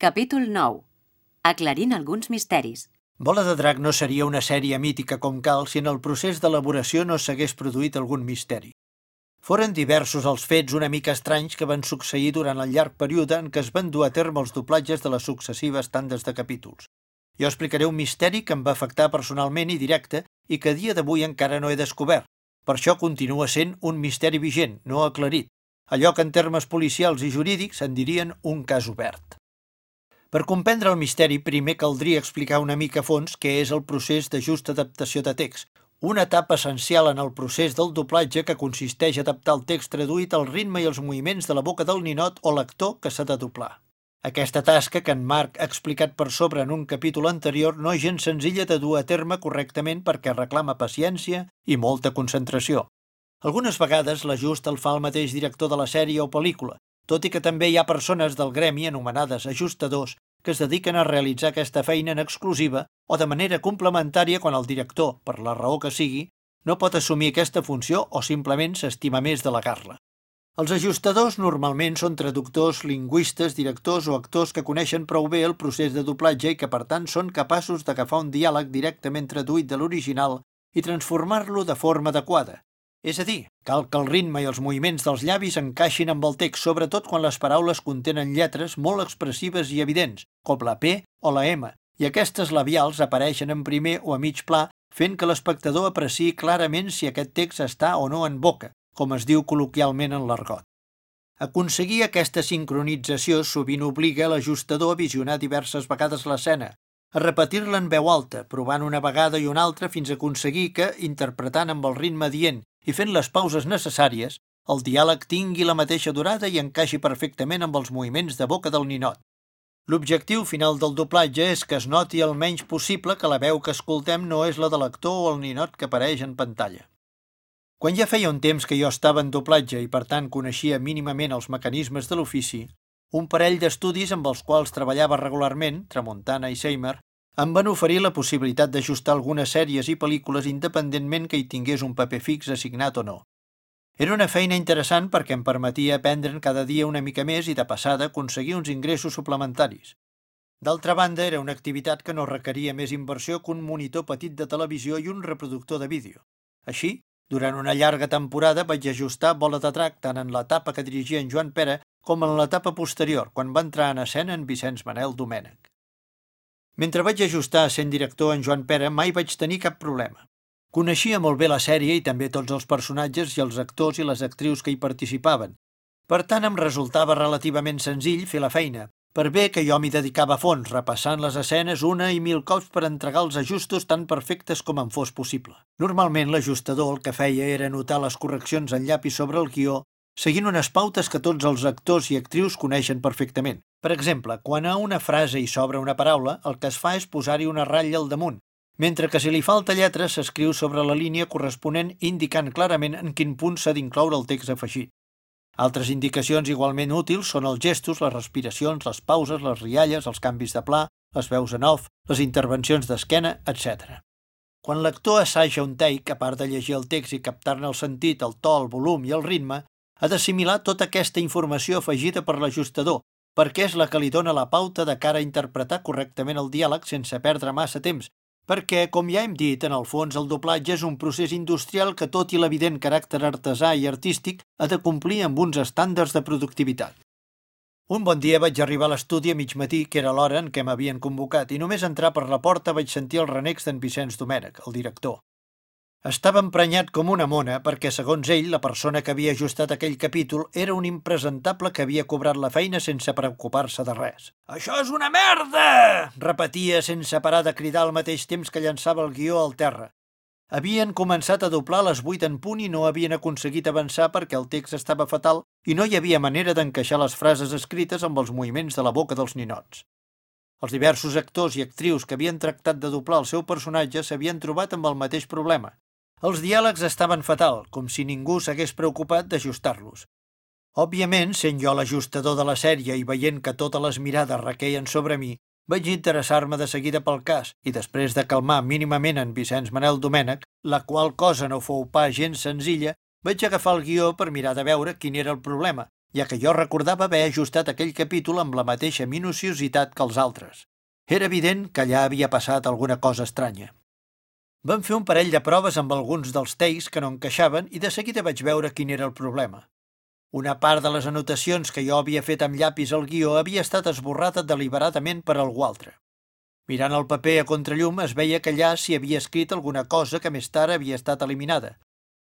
Capítol 9. Aclarint alguns misteris. Bola de Drac no seria una sèrie mítica com cal si en el procés d'elaboració no s'hagués produït algun misteri. Foren diversos els fets una mica estranys que van succeir durant el llarg període en què es van dur a terme els doblatges de les successives tandes de capítols. Jo explicaré un misteri que em va afectar personalment i directe i que a dia d'avui encara no he descobert. Per això continua sent un misteri vigent, no aclarit, allò que en termes policials i jurídics en dirien un cas obert. Per comprendre el misteri, primer caldria explicar una mica a fons què és el procés de justa adaptació de text, una etapa essencial en el procés del doblatge que consisteix a adaptar el text traduït al ritme i els moviments de la boca del ninot o lector que s'ha de doblar. Aquesta tasca, que en Marc ha explicat per sobre en un capítol anterior, no és gens senzilla de dur a terme correctament perquè reclama paciència i molta concentració. Algunes vegades l'ajust el fa el mateix director de la sèrie o pel·lícula, tot i que també hi ha persones del gremi anomenades ajustadors que es dediquen a realitzar aquesta feina en exclusiva o de manera complementària quan el director, per la raó que sigui, no pot assumir aquesta funció o simplement s'estima més de la. Els ajustadors normalment són traductors, lingüistes, directors o actors que coneixen prou bé el procés de doblatge i que per tant són capaços d'agafar un diàleg directament traduït de l'original i transformar-lo de forma adequada, és a dir, cal que el ritme i els moviments dels llavis encaixin amb el text, sobretot quan les paraules contenen lletres molt expressives i evidents, com la P o la M, i aquestes labials apareixen en primer o a mig pla, fent que l'espectador apreciï clarament si aquest text està o no en boca, com es diu col·loquialment en l'argot. Aconseguir aquesta sincronització sovint obliga l'ajustador a visionar diverses vegades l'escena, a repetir-la en veu alta, provant una vegada i una altra fins a aconseguir que, interpretant amb el ritme dient i fent les pauses necessàries, el diàleg tingui la mateixa durada i encaixi perfectament amb els moviments de boca del ninot. L'objectiu final del doblatge és que es noti el menys possible que la veu que escoltem no és la de l'actor o el ninot que apareix en pantalla. Quan ja feia un temps que jo estava en doblatge i per tant coneixia mínimament els mecanismes de l'ofici, un parell d'estudis amb els quals treballava regularment, Tramuntana i Seymour, em van oferir la possibilitat d'ajustar algunes sèries i pel·lícules independentment que hi tingués un paper fix assignat o no. Era una feina interessant perquè em permetia aprendre'n cada dia una mica més i de passada aconseguir uns ingressos suplementaris. D'altra banda, era una activitat que no requeria més inversió que un monitor petit de televisió i un reproductor de vídeo. Així, durant una llarga temporada vaig ajustar bola de drac tant en l'etapa que dirigia en Joan Pere com en l'etapa posterior, quan va entrar en escena en Vicenç Manel Domènech. Mentre vaig ajustar sent director en Joan Pere, mai vaig tenir cap problema. Coneixia molt bé la sèrie i també tots els personatges i els actors i les actrius que hi participaven. Per tant, em resultava relativament senzill fer la feina, per bé que jo m'hi dedicava a fons, repassant les escenes una i mil cops per entregar els ajustos tan perfectes com em fos possible. Normalment l'ajustador el que feia era notar les correccions en llapis sobre el guió seguint unes pautes que tots els actors i actrius coneixen perfectament. Per exemple, quan a una frase hi sobra una paraula, el que es fa és posar-hi una ratlla al damunt, mentre que si li falta lletra s'escriu sobre la línia corresponent indicant clarament en quin punt s'ha d'incloure el text afegit. Altres indicacions igualment útils són els gestos, les respiracions, les pauses, les rialles, els canvis de pla, les veus en off, les intervencions d'esquena, etc. Quan l'actor assaja un take, a part de llegir el text i captar-ne el sentit, el to, el volum i el ritme, ha d'assimilar tota aquesta informació afegida per l'ajustador, perquè és la que li dona la pauta de cara a interpretar correctament el diàleg sense perdre massa temps, perquè, com ja hem dit, en el fons el doblatge és un procés industrial que, tot i l'evident caràcter artesà i artístic, ha de complir amb uns estàndards de productivitat. Un bon dia vaig arribar a l'estudi a mig matí, que era l'hora en què m'havien convocat, i només entrar per la porta vaig sentir els renecs d'en Vicenç Domènech, el director. Estava emprenyat com una mona perquè, segons ell, la persona que havia ajustat aquell capítol era un impresentable que havia cobrat la feina sense preocupar-se de res. «Això és una merda!» repetia sense parar de cridar al mateix temps que llançava el guió al terra. Havien començat a doblar les 8 en punt i no havien aconseguit avançar perquè el text estava fatal i no hi havia manera d'encaixar les frases escrites amb els moviments de la boca dels ninots. Els diversos actors i actrius que havien tractat de doblar el seu personatge s'havien trobat amb el mateix problema, els diàlegs estaven fatal, com si ningú s'hagués preocupat d'ajustar-los. Òbviament, sent jo l'ajustador de la sèrie i veient que totes les mirades requeien sobre mi, vaig interessar-me de seguida pel cas i després de calmar mínimament en Vicenç Manel Domènech, la qual cosa no fou pas gens senzilla, vaig agafar el guió per mirar de veure quin era el problema, ja que jo recordava haver ajustat aquell capítol amb la mateixa minuciositat que els altres. Era evident que allà havia passat alguna cosa estranya. Vam fer un parell de proves amb alguns dels takes que no encaixaven i de seguida vaig veure quin era el problema. Una part de les anotacions que jo havia fet amb llapis al guió havia estat esborrada deliberadament per algú altre. Mirant el paper a contrallum es veia que allà s'hi havia escrit alguna cosa que més tard havia estat eliminada.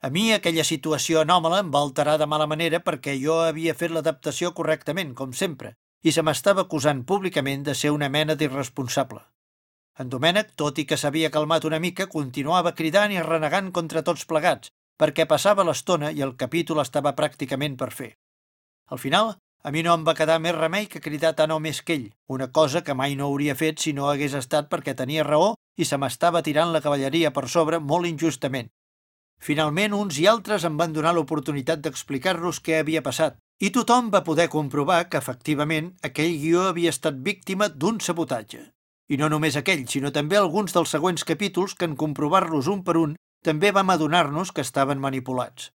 A mi aquella situació anòmala em va alterar de mala manera perquè jo havia fet l'adaptació correctament, com sempre, i se m'estava acusant públicament de ser una mena d'irresponsable. En Domènec, tot i que s'havia calmat una mica, continuava cridant i renegant contra tots plegats, perquè passava l'estona i el capítol estava pràcticament per fer. Al final, a mi no em va quedar més remei que cridar tant o més que ell, una cosa que mai no hauria fet si no hagués estat perquè tenia raó i se m'estava tirant la cavalleria per sobre molt injustament. Finalment, uns i altres em van donar l'oportunitat d'explicar-los què havia passat, i tothom va poder comprovar que, efectivament, aquell guió havia estat víctima d'un sabotatge. I no només aquell, sinó també alguns dels següents capítols que, en comprovar-los un per un, també vam adonar-nos que estaven manipulats.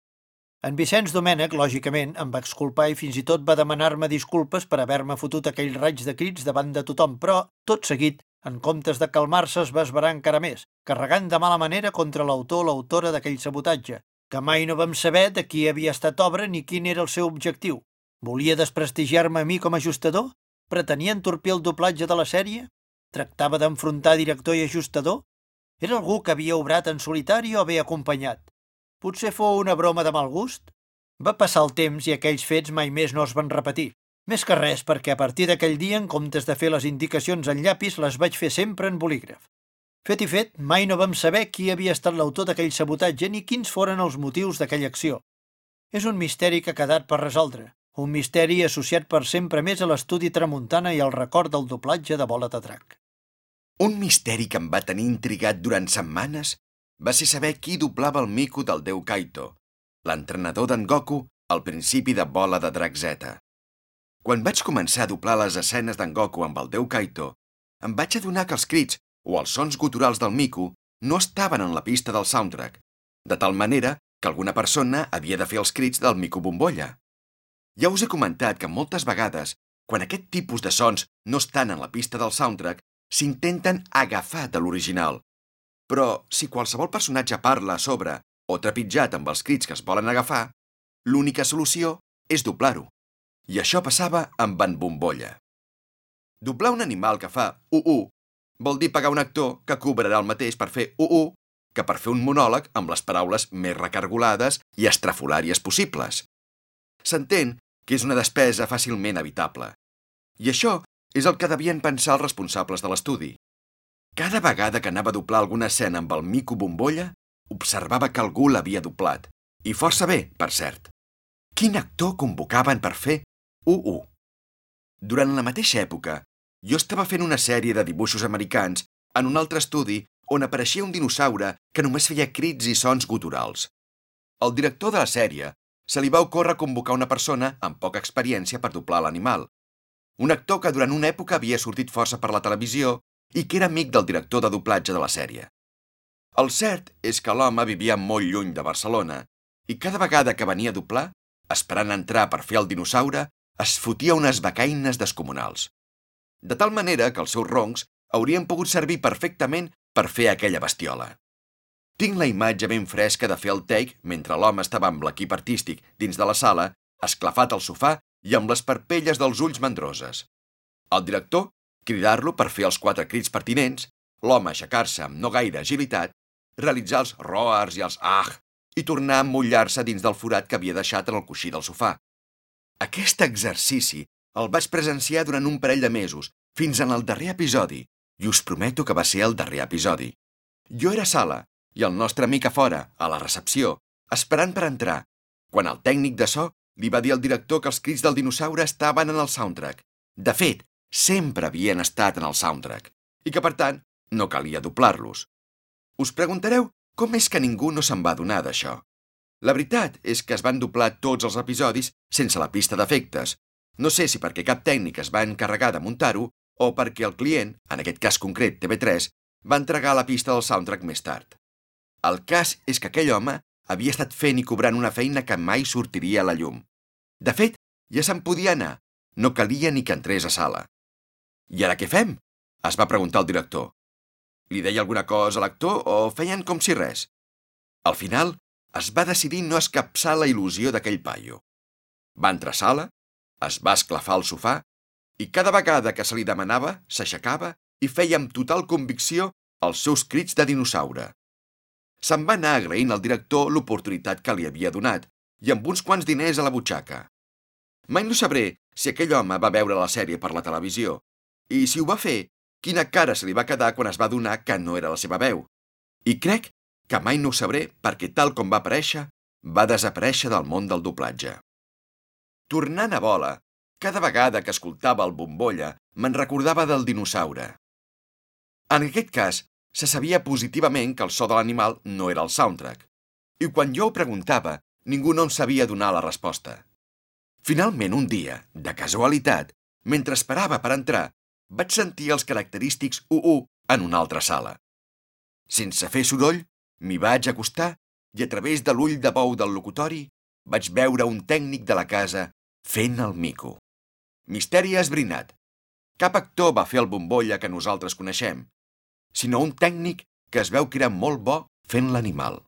En Vicenç Domènech, lògicament, em va exculpar i fins i tot va demanar-me disculpes per haver-me fotut aquell raig de crits davant de tothom, però, tot seguit, en comptes de calmar-se, es va esverar encara més, carregant de mala manera contra l'autor o l'autora d'aquell sabotatge, que mai no vam saber de qui havia estat obra ni quin era el seu objectiu. Volia desprestigiar-me a mi com a ajustador? Pretenia entorpir el doblatge de la sèrie? Tractava d'enfrontar director i ajustador? Era algú que havia obrat en solitari o bé acompanyat? Potser fou una broma de mal gust? Va passar el temps i aquells fets mai més no es van repetir. Més que res perquè a partir d'aquell dia, en comptes de fer les indicacions en llapis, les vaig fer sempre en bolígraf. Fet i fet, mai no vam saber qui havia estat l'autor d'aquell sabotatge ni quins foren els motius d'aquella acció. És un misteri que ha quedat per resoldre, un misteri associat per sempre més a l'estudi tramuntana i al record del doblatge de Bola de Drac. Un misteri que em va tenir intrigat durant setmanes va ser saber qui doblava el mico del déu Kaito, l'entrenador d'en Goku al principi de Bola de Drac Z. Quan vaig començar a doblar les escenes d'en Goku amb el déu Kaito, em vaig adonar que els crits o els sons guturals del mico no estaven en la pista del soundtrack, de tal manera que alguna persona havia de fer els crits del mico bombolla. Ja us he comentat que moltes vegades, quan aquest tipus de sons no estan en la pista del soundtrack, s'intenten agafar de l'original, però si qualsevol personatge parla a sobre o trepitjat amb els crits que es volen agafar, l'única solució és doblar-ho. I això passava amb en Bombolla. Doblar un animal que fa u-u vol dir pagar un actor que cobrarà el mateix per fer u-u que per fer un monòleg amb les paraules més recargolades i estrafolàries possibles. S'entén que és una despesa fàcilment evitable. I això és el que devien pensar els responsables de l'estudi. Cada vegada que anava a doblar alguna escena amb el mico bombolla, observava que algú l'havia doblat. I força bé, per cert. Quin actor convocaven per fer UU? Durant la mateixa època, jo estava fent una sèrie de dibuixos americans en un altre estudi on apareixia un dinosaure que només feia crits i sons guturals. El director de la sèrie se li va ocórrer convocar una persona amb poca experiència per doblar l'animal. Un actor que durant una època havia sortit força per la televisió i que era amic del director de doblatge de la sèrie. El cert és que l'home vivia molt lluny de Barcelona i cada vegada que venia a doblar, esperant entrar per fer el dinosaure, es fotia unes becaines descomunals. De tal manera que els seus roncs haurien pogut servir perfectament per fer aquella bestiola. Tinc la imatge ben fresca de fer el take mentre l'home estava amb l'equip artístic dins de la sala, esclafat al sofà i amb les parpelles dels ulls mandroses. El director cridar-lo per fer els quatre crits pertinents, l'home aixecar-se amb no gaire agilitat, realitzar els roars i els ah i tornar a emmullar-se dins del forat que havia deixat en el coixí del sofà. Aquest exercici el vaig presenciar durant un parell de mesos, fins en el darrer episodi, i us prometo que va ser el darrer episodi. Jo era sala, i el nostre amic a fora, a la recepció, esperant per entrar, quan el tècnic de so li va dir al director que els crits del dinosaure estaven en el soundtrack. De fet, sempre havien estat en el soundtrack i que, per tant, no calia doblar-los. Us preguntareu com és que ningú no se'n va adonar d'això. La veritat és que es van doblar tots els episodis sense la pista d'efectes. No sé si perquè cap tècnic es va encarregar de muntar-ho o perquè el client, en aquest cas concret TV3, va entregar la pista del soundtrack més tard. El cas és que aquell home havia estat fent i cobrant una feina que mai sortiria a la llum. De fet, Ja se'n podia anar. No calia ni que entrés a sala. I ara què fem? Es va preguntar el director. Li deia alguna cosa a l'actor o feien com si res? Al final, es va decidir no escapçar la il·lusió d'aquell paio. Va entrar a sala, es va esclafar al sofà i cada vegada que se li demanava s'aixecava i feia amb total convicció els seus crits de dinosaure. Se'n va anar agraint al director l'oportunitat que li havia donat i amb uns quants diners a la butxaca. Mai no sabré si aquell home va veure la sèrie per la televisió i, si ho va fer, quina cara se li va quedar quan es va donar que no era la seva veu. I crec que mai no ho sabré perquè, tal com va aparèixer, va desaparèixer del món del doblatge. Tornant a bola, cada vegada que escoltava el bombolla me'n recordava del dinosaure. En aquest cas, se sabia positivament que el so de l'animal no era el soundtrack. I quan jo ho preguntava, ningú no em sabia donar la resposta. Finalment, un dia, de casualitat, mentre esperava per entrar, vaig sentir els característics UU en una altra sala. Sense fer soroll, m'hi vaig acostar i a través de l'ull de bou del locutori vaig veure un tècnic de la casa fent el mico. Misteri esbrinat. Cap actor va fer el bombolla que nosaltres coneixem, sinó un tècnic que es veu que era molt bo fent l'animal.